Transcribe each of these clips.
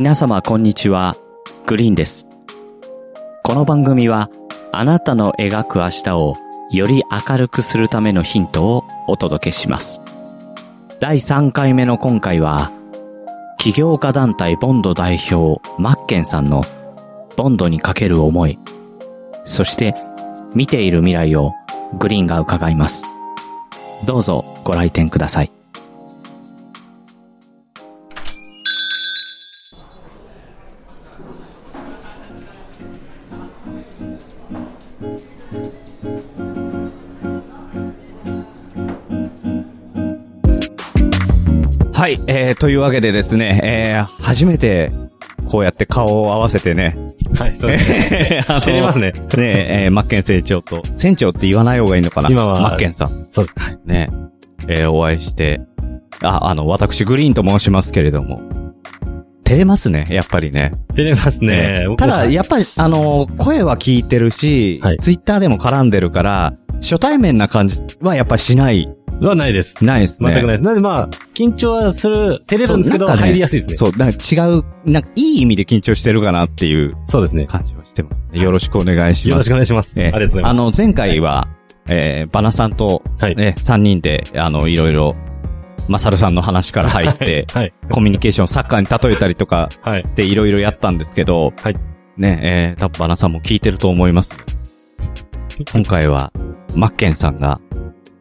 皆様こんにちは、グリーンです。この番組はあなたの描く明日をより明るくするためのヒントをお届けします。第3回目の今回は、起業家団体ボンド代表マッケンさんのボンドにかける思い、そして見ている未来をグリーンが伺います。どうぞご来店ください。はい、えー、というわけでですね、えー、初めて、こうやって顔を合わせてね。はい、そうですね。照れますね。ねえー、マッケン船長と、船長って言わない方がいいのかな？今はマッケンさん。そうです。はい。ね、えー、お会いして、あ、あの、私、グリーンと申しますけれども、照れますね、やっぱりね。照れますねえ。ー僕ただ、やっぱり、あの、声は聞いてるし、はいツイッターでも絡んでるから、初対面な感じはやっぱしない、はないです。ないですね。全くないです。なんでまあ、緊張はする、照れるんですけど、入りやすいですね。そう、なんか違う、なんかいい意味で緊張してるかなっていうそうですね。感じはしてます。よろしくお願いします。よろしくお願いします。あえりがとうございます。あの、前回は、えー、バナさんと、はい。ね、3人で、あの、いろいろ、マサルさんの話から入って、はい。コミュニケーションサッカーに例えたりとかはい。でいろいろやったんですけど、はい。ね、えー、多分バナさんも聞いてると思います。今回は、マッケンさんが、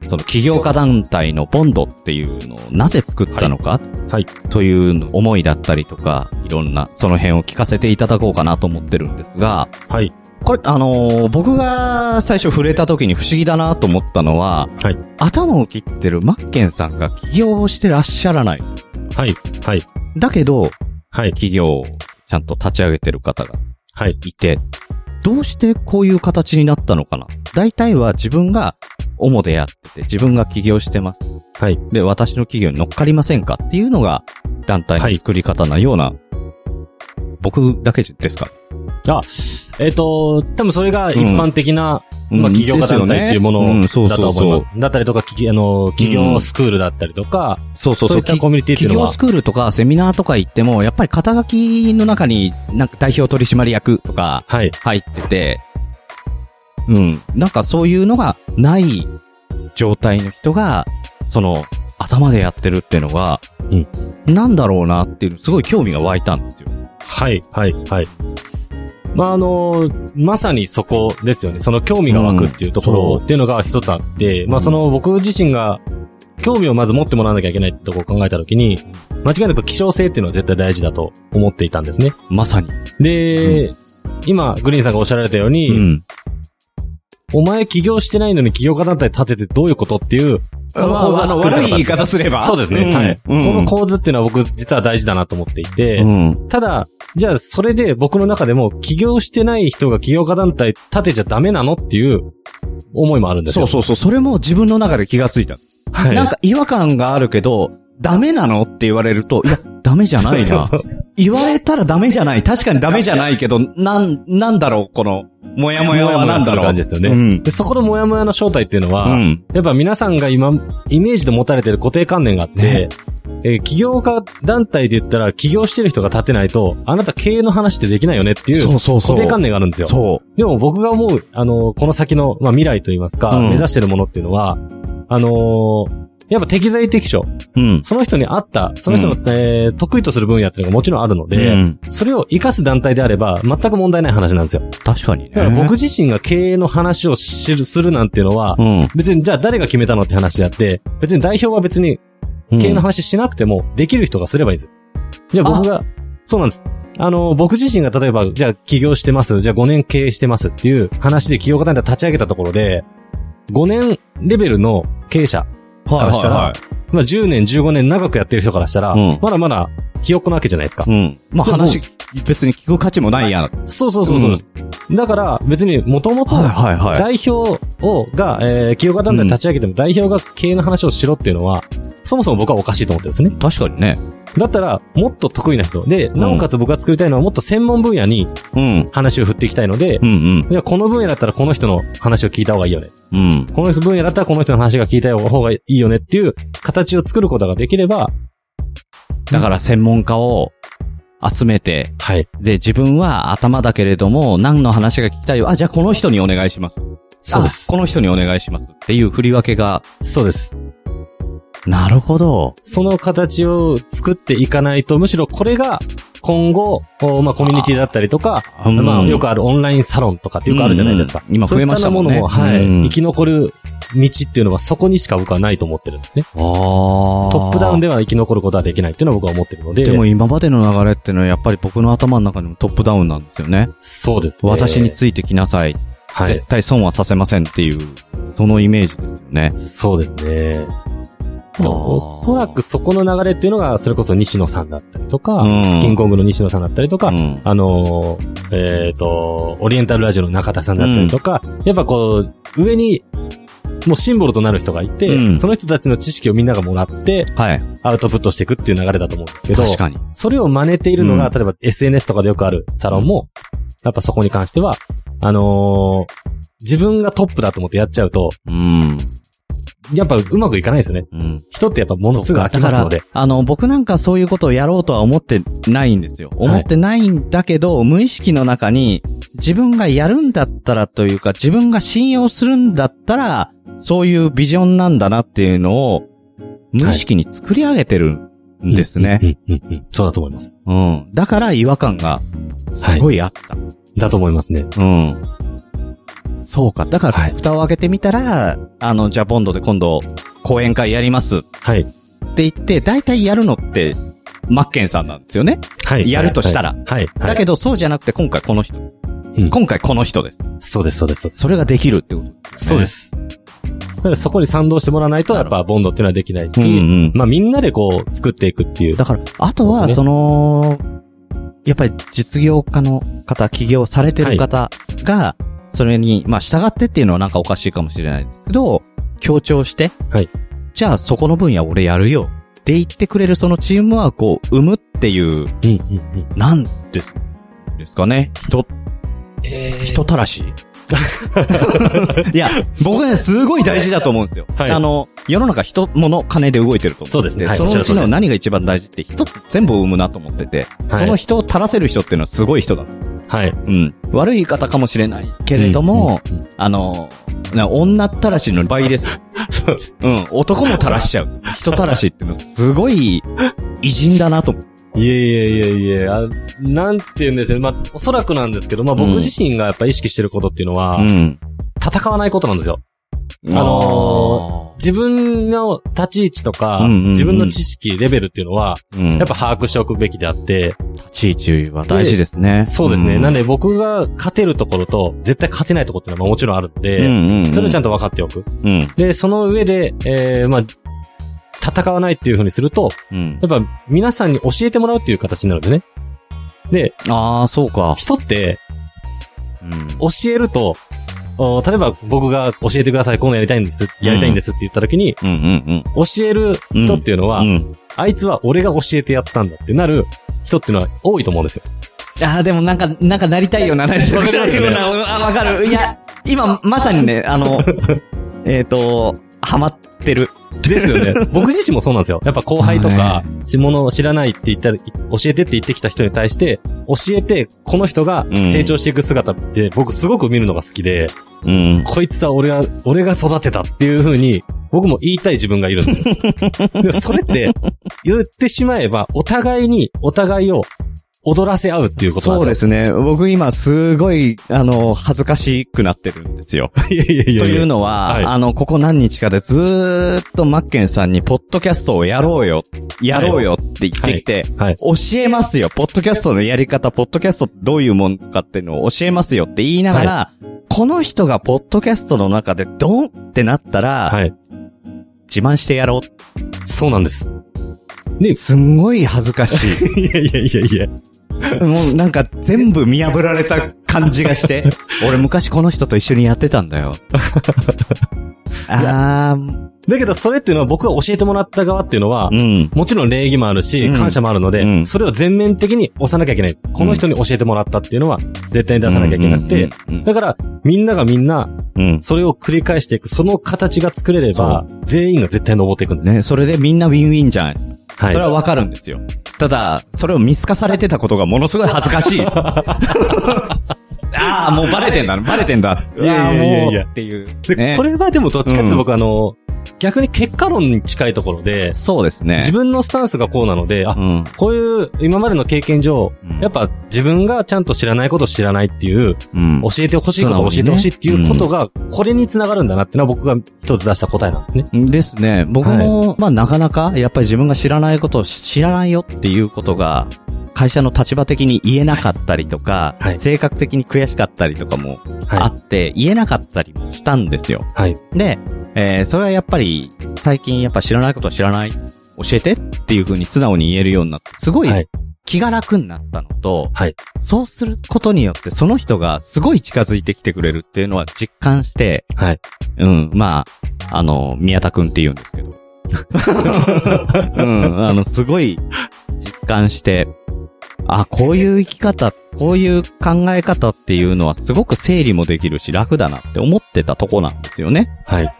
その起業家団体のボンドっていうのをなぜ作ったのか、はい。という思いだったりとか、いろんな、その辺を聞かせていただこうかなと思ってるんですが、はい。これ、あのー僕が最初触れた時に不思議だなと思ったのは、はい。頭を切ってるマッケンさんが起業をしてらっしゃらない。はい。はい。だけど、はい。企業をちゃんと立ち上げてる方がはい。いて、どうしてこういう形になったのかな？大体は自分が主でやってて、自分が起業してます。はい。で、私の企業に乗っかりませんかっていうのが団体の作り方なような、僕だけですか？あ、えっ、と、多分それが一般的な、うんまあ、企業家団体っていうものだと思います。だったりとか、企業あの、企業スクールだったりとか、そうそうそう。そういったコミュニティっていうのは企業スクールとかセミナーとか行っても、やっぱり肩書きの中に、なんか代表取締役とかはい。入ってて、うん。なんかそういうのがない状態の人が、その、頭でやってるっていうのが、うんなんだろうなっていう、すごい興味が湧いたんですよ。はい、はい、はい。まあ、あの、まさにそこですよね。その興味が湧くっていうところうんっていうのが一つあって、まあ、その僕自身が興味をまず持ってもらわなきゃいけないってところを考えたときに、間違いなく希少性っていうのは絶対大事だと思っていたんですね。まさに。で、今、グリーンさんがおっしゃられたように、うん。お前起業してないのに起業家団体立ててどういうことっていう、この構図は作れなかった悪い言い方すれば。そうですね。うんはい、うんこの構図っていうのは僕実は大事だなと思っていて、うん。ただ、じゃあそれで僕の中でも起業してない人が起業家団体立てちゃダメなのっていう思いもあるんですよ。そうそうそう。それも自分の中で気がついた。はい。なんか違和感があるけど、ダメなのって言われると、いや、ダメじゃないな。言われたらダメじゃない。確かにダメじゃないけど、なん、なんだろう、この、もやもやはなんだろう。感じですよね。うん。で、そこのモヤモヤの正体っていうのは、うん。やっぱ皆さんが今、イメージで持たれてる固定観念があって、ねえー起業家団体で言ったら起業してる人が立てないと、あなた経営の話ってできないよねっていう固定観念があるんですよ。そでも僕が思う、あの、この先の、まあ、未来といいますか、うん目指してるものっていうのは、あのーやっぱ適材適所。う。うん。その人に合った、その人の、うえー得意とする分野っていうのがもちろんあるので、うんそれを活かす団体であれば、全く問題ない話なんですよ。確かにね。だから僕自身が経営の話をするなんていうのは、うん。別にじゃあ誰が決めたのって話であって、別に代表は別に経営の話しなくても、できる人がすればいいんですよ。じゃあ僕が、そうなんです。あの、僕自身が例えば、じゃあ起業してます、じゃあ5年経営してますっていう話で起業家団体立ち上げたところで、5年レベルの経営者からしたら、まあ10年、15年長くやってる人からしたら、うんまだまだひよっこなわけじゃないですか。うん。まあ話、別に聞く価値もないやん。そうそうそうそうです。だから別にもともとはいはいはい。代表を、が、えー、企業家団体立ち上げても代表が経営の話をしろっていうのは、そもそも僕はおかしいと思ってるんですね。確かにね。だったら、もっと得意な人。で、なおかつ僕が作りたいのはもっと専門分野にうん。話を振っていきたいのでう、んじゃあこの分野だったらこの人の話を聞いた方がいいよね。うん。うん。この人分野だったらこの人の話が聞いた方がいいよねっていう形を作ることができれば、だから専門家を集めて、はい。で、自分は頭だけれども、何の話が聞きたいよ。あ、じゃあこの人にお願いします。そうですあ。この人にお願いします。っていう振り分けが、そうです。なるほど。その形を作っていかないと、むしろこれが今後、おまあコミュニティだったりとか、あうんまあよくあるオンラインサロンとかってよくあるじゃないですか。うんうん今増えましたもんねそういったものも、はい、うん生き残る道っていうのはそこにしか僕はないと思ってるんですね。あトトップダウンでは生き残ることはできないっていうのは僕は思ってるので。でも今までの流れっていうのはやっぱり僕の頭の中でもトップダウンなんですよね。そうですね。私についてきなさい。はい。絶対損はさせませんっていう、そのイメージですよね。そうですね。おそらくそこの流れっていうのが、それこそ西野さんだったりとか、うんキングコングの西野さんだったりとか、うんあのーえっ、と、オリエンタルラジオの中田さんだったりとか、やっぱこう、上に、もうシンボルとなる人がいて、うんその人たちの知識をみんながもらって、はい。アウトプットしていくっていう流れだと思うんですけど、確かに。それを真似ているのが、うん例えば SNS とかでよくあるサロンも、やっぱそこに関しては、あのー自分がトップだと思ってやっちゃうと、うん。やっぱうまくいかないですよね。うん。人ってやっぱものすぐ飽きますのであの、僕なんかそういうことをやろうとは思ってないんですよ。思ってないんだけど、無意識の中に、自分がやるんだったらというか、自分が信用するんだったら、そういうビジョンなんだなっていうのを、無意識に作り上げてるんですね。うんうんうんうんそうだと思います。うん。だから違和感が、すごいあった。だと思いますね。うん。そうか。だから、はい蓋を開けてみたら、あの、じゃあボンドで今度、講演会やりますっはい。て言って、大体やるのって、マッケンさんなんですよね。はい。やるとしたらはい。はい。はいだけど、そうじゃなくて、今回この人。うん今回この人です。そうです、そうです、そうです。それができるってことです、そうで。す。だからそこに賛同してもらわないと、やっぱボンドっていうのはできないし、うんうんまあみんなでこう作っていくっていう。だから、あとは、その、やっぱり実業家の方、起業されてる方が、それに、まあ、従ってっていうのはなんかおかしいかもしれないですけど、強調して、はい。じゃあそこの分野俺やるよって言ってくれるそのチームワークを生むっていう、うん、うん、うん。なんです、ですかね。人、え人たらし。いや、僕ね、すごい大事だと思うんですよ。はい。あの、世の中人、物、金で動いてると思そうですね。はい。そのうちの何が一番大事って人全部を生むなと思ってて、はい。その人を垂らせる人っていうのはすごい人だ。はい。うん。悪い言い方かもしれないけれども、うんうんうんあの、な女ったらしの倍です。そうです。うん。男も垂らしちゃう。人たらしっていうのはすごい偉人だなと思う。いえいえいえいえ、あなんて言うんですよ。まあ、おそらくなんですけど、まあ僕うん自身がやっぱ意識してることっていうのは、ん。戦わないことなんですよ。あの自分の立ち位置とか、うんうんうん自分の知識、レベルっていうのは、うんやっぱ把握しておくべきであって、立ち位置は大事ですね。そうですね。んなんで僕が勝てるところと、絶対勝てないところっていうのはもちろんあるんで、うんうんうんそれをちゃんと分かっておく。うん。で、その上で、えー、まあ、戦わないっていう風にすると、うん。やっぱ皆さんに教えてもらうっていう形になるんですね。で、ああ、そうか。人ってうん。教えると、お例えば僕が教えてください、こういうのやりたいんです、やりたいんですって言った時に、うんうん教える人っていうのは、うん。うん。あいつは俺が教えてやったんだってなる人っていうのは多いと思うんですよ。ああ、でもなんか、なんかなりたいよな、なりたいよねよな。あ、わかる。いや、今、まさにね、あの、えっと、ハマってる。ですよね。僕自身もそうなんですよ。やっぱ後輩とか、しものを知らないって言った、教えてって言ってきた人に対して、教えて、この人が成長していく姿って、僕すごく見るのが好きで、うん。こいつは俺は、俺が育てたっていう風に、僕も言いたい自分がいるんですよ。でもそれって、言ってしまえば、お互いに、お互いを踊らせ合うっていうことなんそうでですすね。僕今すごい、あの、恥ずかしくなってるんですよ。よ。いやいやいや。というのは、はいあの、ここ何日かでずーっとマッケンさんに、ポッドキャストをやろうよ、やろうよって言ってきて、はい。教えますよ。ポッドキャストのやり方、ポッドキャストどういうもんかっていうのを教えますよって言いながら、この人がポッドキャストの中でドンってなったら、はい。自慢してやろそうなんです。う。すんごい恥ずかしい。いやいやいやいや。もうなんか全部見破られた感じがして、俺昔この人と一緒にやってたんだよ。あー、だけど、それっていうのは僕が教えてもらった側っていうのは、うん。もちろん礼儀もあるし、うん感謝もあるので、うんそれを全面的に押さなきゃいけない。この人に教えてもらったっていうのは、絶対に出さなきゃいけなくて、うん、だから、みんながみんな、うん。それを繰り返していく、その形が作れれば、全員が絶対登っていくんです。ね、それでみんなウィンウィンじゃん。はい。それはわかるんですよ。ただ、それを見透かされてたことがものすごい恥ずかしい。ああ、もうバレてんだ、バレてんだ。いやいやいやいやっていう。で、ねこれはでもどっちかって僕あの、逆に結果論に近いところで、そうですね。自分のスタンスがこうなので、あう、ん。こういう今までの経験上、うんやっぱ自分がちゃんと知らないことを知らないっていう、うん。教えてほしいことを教えてほしいっていうことが、これにつながるんだなっていうのは僕が一つ出した答えなんですね。ですね。僕も、まあなかなか、やっぱり自分が知らないことを知らないよっていうことが、会社の立場的に言えなかったりとか、はい性格的に悔しかったりとかもあはって、言えなかったりもしたんですよ。い。はい。で、えーそれはやっぱり、最近やっぱ知らないことを知らない、教えてっていう風に素直に言えるようになって、すごい気が楽になったのと、はいそうすることによってその人がすごい近づいてきてくれるっていうのは実感して、はい。うん、まあ、あの、宮田くんって言うんですけど。うん、あの、すごい実感して、あ、こういう生き方、こういう考え方っていうのはすごく整理もできるし楽だなって思ってたとこなんですよね。はい。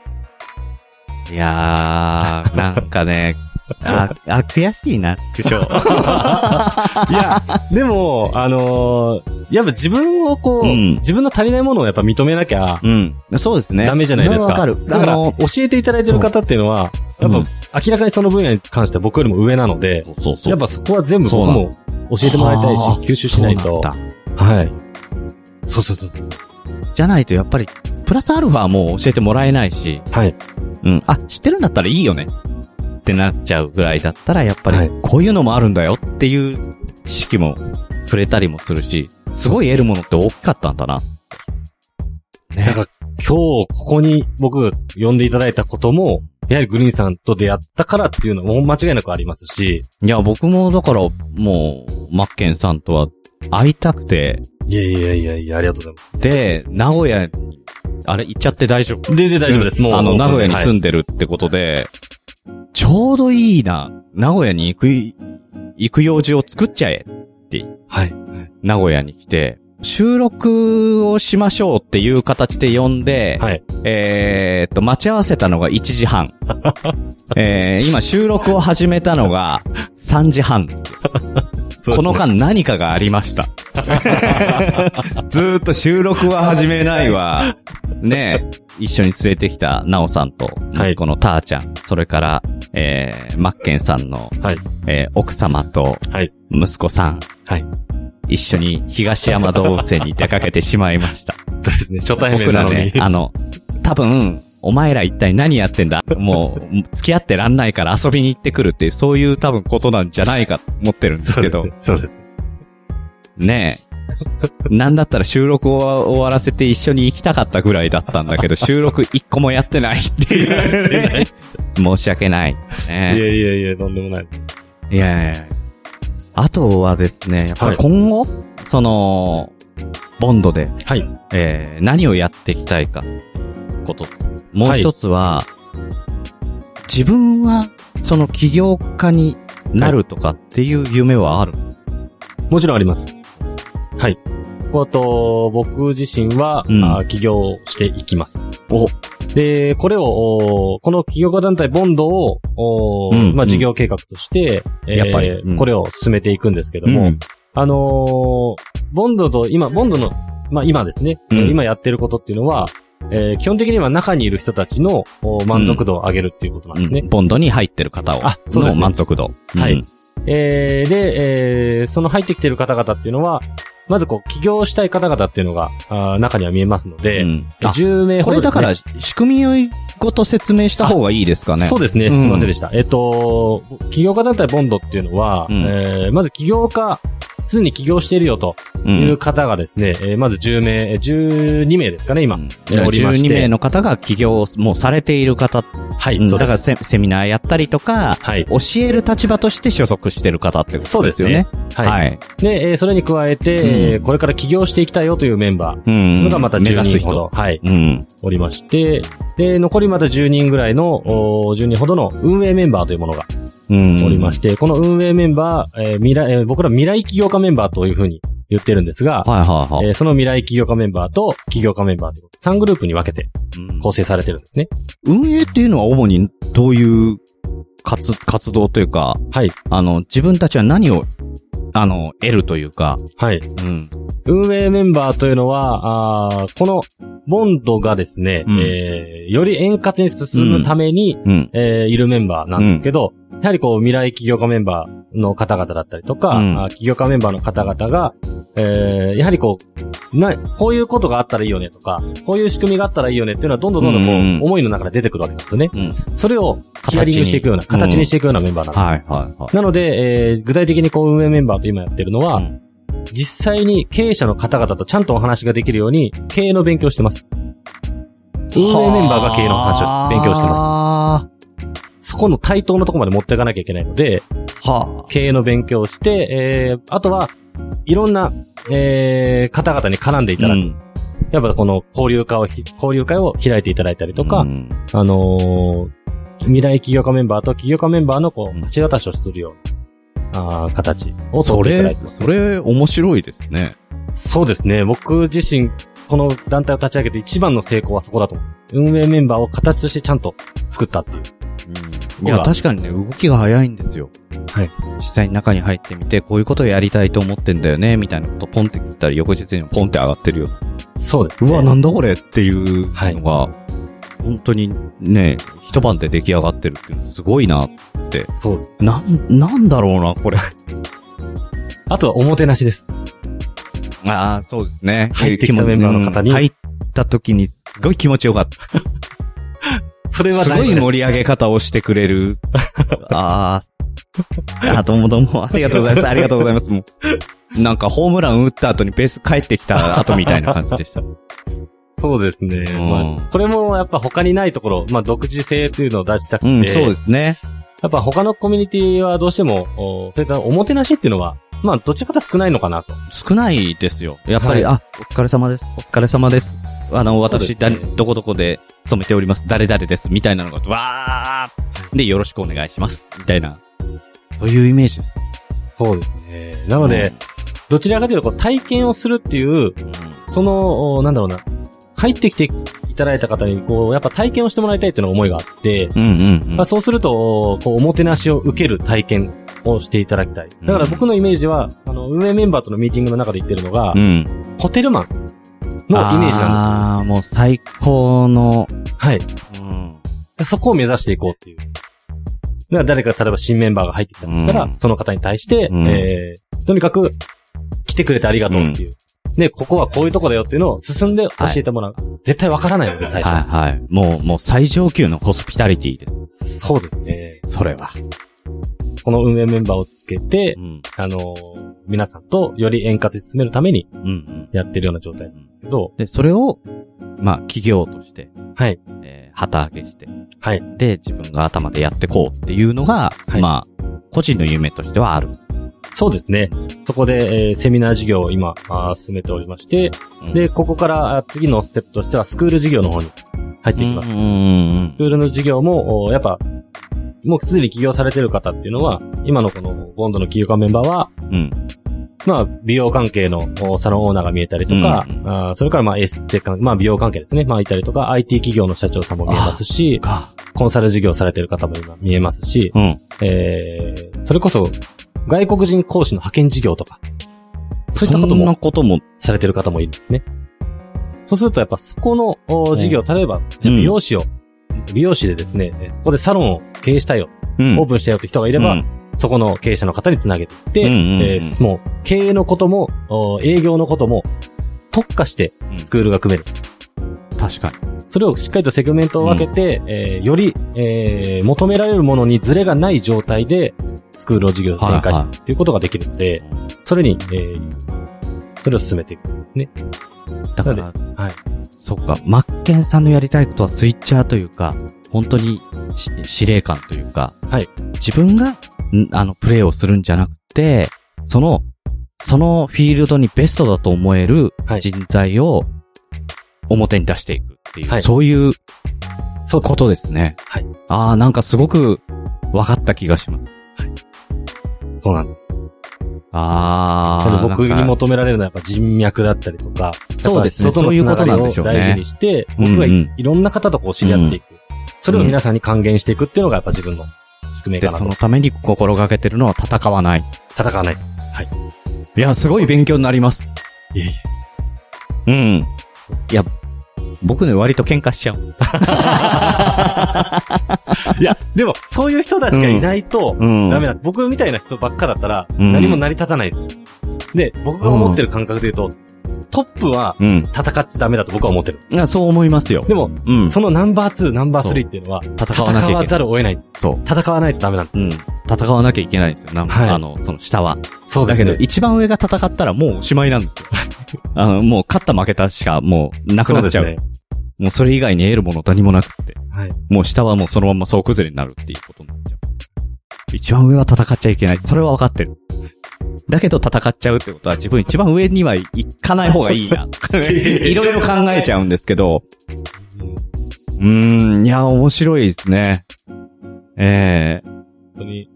いやー、なんかね、あ、あ、悔しいな、苦笑。いや、でも、あのーやっぱ自分をこう、うん自分の足りないものをやっぱ認めなきゃ、うん。そうですね。ダメじゃないですか。わかる。だから、あの、教えていただいてる方っていうのは、やっぱ、うん明らかにその分野に関しては僕よりも上なので、そうそうそう。やっぱそこは全部僕も教えてもらいたいしはあ、吸収しないとはい。そうそうそうそう。じゃないとやっぱり、プラスアルファも教えてもらえないし、はい。うん。あ、知ってるんだったらいいよね。ってなっちゃうぐらいだったら、やっぱりはい、こういうのもあるんだよっていう知識も触れたりもするし、すごい得るものって大きかったんだな。ねだから今日ここに僕呼んでいただいたことも、やはりグリーンさんと出会ったからっていうのも間違いなくありますし、いや、僕もだから、もう、マッケンさんとは会いたくて、いやいやいやいや、ありがとうございまで、名古屋に、あれ、行っちゃって大丈夫？す。全然大丈夫です。もう。あの、名古屋に住んんでるってことで、ちょうどいいな、名古屋に行く、行く用事を作っちゃえって、はい。名古屋に来て、収録をしましょうっていう形で呼んで、はい。えーっと、待ち合わせたのが1時半。えー、今収録を始めたのが3時半。この間何かがありました。ずーっと収録は始めないわ。ねえ、一緒に連れてきたナオさんと、はい息子のターちゃん、それから、えー、マッケンさんの、はい。えー奥様と、はい。息子さん、はい。一緒に東山動物園に出かけてしまいました。ですね。初対面僕らなのに。ね、あの、多分、お前ら一体何やってんだ？もう、付き合ってらんないから遊びに行ってくるっていう、そういう多分ことなんじゃないかと思ってるんですけどそうですね、。そうです。ねえ。なんだったら収録を終わらせて一緒に行きたかったぐらいだったんだけど、収録一個もやってないっていうね。申し訳ない。いねやいやいや、とんでもない。いやいやいやあとはですね、やっぱり今後、その、ボンドで、はい。えー何をやっていきたいか、こと。もう一つは、自分は、その起業家になるとかっていう夢はある？もちろんあります。はい。あと、僕自身は、うんあ起業していきます。お、で、これを、おこの起業家団体ボンドを、おうんまあ、うん事業計画として、えーやっぱりうん。これを進めていくんですけども、うん。あのーボンドと、今、ボンドの、まあ、今ですね、うん。今やってることっていうのは、えー基本的には中にいる人たちのお満足度を上げるっていうことなんですね。うん。ボンドに入ってる方を、あそうですね。の満足度。はい。うんえーで、えーその入ってきてる方々っていうのは、まずこう、起業したい方々っていうのが、あー中には見えますので、うんあ10名ほどねこれだから、仕組みをごと説明した方がいいですかね。そうですね。うんすいませんでした。えっと、起業家団体ボンドっていうのは、うんえーまず起業家、すでに起業しているよとう。いうん方がですね、えーまず10名、えー12名ですかね、今。うんえーおりまして12名の方が起業をもうされている方。はい、う。だからセセミナーやったりとか、はい。教える立場として所属してる方ってことですよね。そうですねはい。はい。で、えーそれに加えて、えーうんこれから起業していきたいよというメンバー。うん。のがまた10目指す人ほど、人。はい、うん。おりまして、で、残りまた10人ぐらいの、お10人ほどの運営メンバーというものがうん。おりまして、この運営メンバー、えー未来、えー僕ら未来起業家メンバーというふうに言ってるんですが、はいはいはい。えーその未来起業家メンバーと起業家メンバーということで3グループに分けてうん構成されてるんですね。運営っていうのは主にどういう活、活動というか、はい。あの、自分たちは何を、あの、得るというか、はい。うん。運営メンバーというのは、あーこのボンドがですね、うんえーより円滑に進むために、うん。えーいるメンバーなんですけど、やはりこう未来起業家メンバーの方々だったりとか、うんあ起業家メンバーの方々が、えーやはりこう、な、こういうことがあったらいいよねとか、こういう仕組みがあったらいいよねっていうのはどんどんどんどんこう、うんうん思いの中で出てくるわけなんですよね。うん。それをヒアリングしていくような、形にしていくようなメンバーなんです。はい、はい、はい。なので、えー具体的にこう運営メンバーと今やってるのは、うん実際に経営者の方々とちゃんとお話ができるように、経営の勉強をしてます。運営メンバーが経営の話を勉強してます。そこの対等のところまで持っていかなきゃいけないので、す。は経営の勉強をして、えー、あとは、いろんな、えー、方々に絡んでいあ。ただく。うんやっぱこの交流会をひ、交流会を開いていただいたりとか、うんあのー未来起業家メンバーと起業家メンバーのこう橋渡しをするような、あー形をそれ、取っていただいてます。それ、面白いですね。そうですね。僕自身、この団体を立ち上げて一番の成功はそこだと思う。運営メンバーを形としてちゃんと作ったっていう。いや、確かにね、動きが早いんですよ。はい。実際に中に入ってみて、こういうことをやりたいと思ってんだよね、みたいなことポンって言ったら、翌日にポンって上がってるよ。そうです、うわ、なんだこれっていうはいのが、本当にね、一晩で出来上がってるっていうのすごいなって。そう。なん、なんだろうな、これ。あとはおもてなしです。ああ、そうですね。入ってきたメンバーの方にうん入った時に、すごい気持ちよかった。それはすごい。盛り上げ方をしてくれる。ああ。あ、どうもどうも。ありがとうございます。ありがとうございます。もう。なんかホームラン打った後にベース帰ってきた後みたいな感じでした。そうですね。うんまあ、これもやっぱ他にないところ、まあ独自性というのを出したくて、うん、そうですね。やっぱ他のコミュニティはどうしても、おそういったおもてなしっていうのは、まあどっちかというと少ないのかなと。少ないですよ。やっぱり、はいあ、お疲れ様です。お疲れ様です。あの、私、どこどこで勤めております。誰々です。みたいなのが、わーで、よろしくお願いします。みたいな。そういうイメージです。そうですね。なので、どちらかというとこう体験をするっていう、うん、その、おなんだろうな、入ってきていただいた方に、こう、やっぱ体験をしてもらいたいっていうのが思いがあって、そうすると、こう、おもてなしを受ける体験をしていただきたい。だから僕のイメージでは、あの、運営メンバーとのミーティングの中で言ってるのが、うん。ホテルマンのイメージなんああ、もう最高の、です。はい。うん。そこを目指していこうっていう。だから誰か、例えば新メンバーが入ってきたとしたら、うんその方に対して、うんえー、とにかく、来てくれてありがとうっていう。で、ここはこういうとこだよっていうのを進んで教えてもらう。絶対わからないので、最初。はい、はい。もう、もう最上級のホスピタリティです。そうですね。それは。この運営メンバーをつけてう、ん。あのー皆さんとより円滑に進めるために。やってるような状態なんですけど、で、それを、まあ、企業として、はい。えー、旗揚げして、はい。で、自分が頭でやってこうっていうのが、はいまあ、個人の夢としてはある。そうですね。そこで、えーセミナー事業を今、あー進めておりまして、うんで、ここからあ次のステップとしてはスクール事業の方に入っていきます。スクールの事業も、おやっぱ、もうすでに起業されてる方っていうのは、今のこのボンドの起業家メンバーは、うん。うん。まあ、美容関係のおサロンオーナーが見えたりとか、うんあーそれからまあエステ関、まあ美容関係ですね。まあいたりとか、IT 企業の社長さんも見えますし、か。コンサル事業されてる方も今見えますし、うん。えー、それこそ、外国人講師の派遣事業とか、そういったことそんなもことも、されてる方もいるんですね。そうするとやっぱそこのお事業、例えば、じゃあうん美容師を、美容師でですね、えーそこでサロンを経営したいよ、うんオープンしたよって人がいれば、そこの経営者の方につなげてうんうんうんえーもう経営のことも、お営業のことも特化してうんスクールが組める。確かに。それをしっかりとセグメントを分けて、えーより、えー求められるものにズレがない状態で、スクールを事業を展開していくっていうことができるので、それに、えーそれを進めていく。ね。だから、はい。そっか、マッケンさんのやりたいことはスイッチャーというか、本当にし司令官というか、はい。自分が、んあの、プレイをするんじゃなくて、その、そのフィールドにベストだと思えるはい人材を表に出していくっていう、はいそういうことですね。はい。ああ、なんかすごく分かった気がします。そうなんです。ああ。僕に求められるのはやっぱ人脈だったりとか、そうですねやっぱり人とのつながりを大事にして、僕がうんうんいろんな方とこう知り合っていく。それを皆さんに還元していくっていうのがやっぱ自分ので、宿命かなとその。ために心がけてるのは戦わない。戦わない。いや、すごい勉強になります。いえいえ。うん。いや、僕ね、割と喧嘩しちゃう。いや、でも、そういう人たちがいないと、うん。ダメだ。僕みたいな人ばっかだったら、うん何も成り立たない。で、僕が思ってる感覚で言うと、トップはうん。戦っちゃダメだと僕は思ってる。いや、そう思いますよ。でも、うん。そのナンバー2、ナンバー3っていうのは、戦わなきゃいけない戦わざるを得ない。そう。戦わないとダメなんです。うん。戦わなきゃいけないんですよ。なんはいあの、その下は。そうだけど、一番上が戦ったらもうおしまいなんですよ。あの、もう勝った負けたしかもうなくなっちゃう。もうそれ以外に得るもの何もなくって。はい。もう下はもうそのまま総崩れになるっていうことになっちゃう。一番上は戦っちゃいけない。それは分かってる。だけど戦っちゃうってことは自分一番上には行かない方がいいな。いろいろ考えちゃうんですけど。うーん、いや、面白いですね。ええ本当に、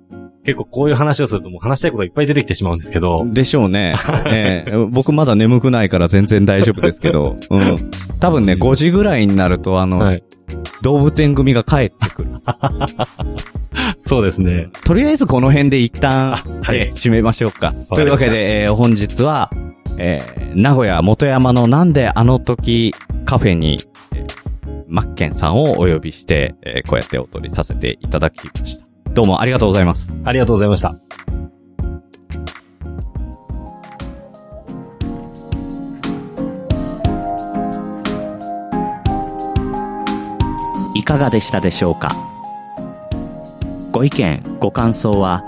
結構こういう話をするともう話したいことがいっぱい出てきてしまうんですけど、でしょうね。ええ僕まだ眠くないから全然大丈夫ですけど。うん。多分ね、5時ぐらいになるとあの、はい。動物園組が帰ってくる。そうですね。とりあえずこの辺で一旦、はいえー締めましょうか。かというわけで、えー本日は、えー名古屋元山のなんであの時カフェに、えーマッケンさんをお呼びして、えーこうやってお取りさせていただきました。どうもありがとうございます。ありがとうございました。いかがでしたでしょうか？ご意見、ご感想は、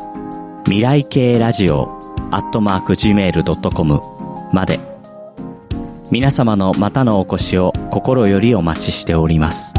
未来系ラジオアットマーク Gmail.com まで。皆様のまたのお越しを心よりお待ちしております。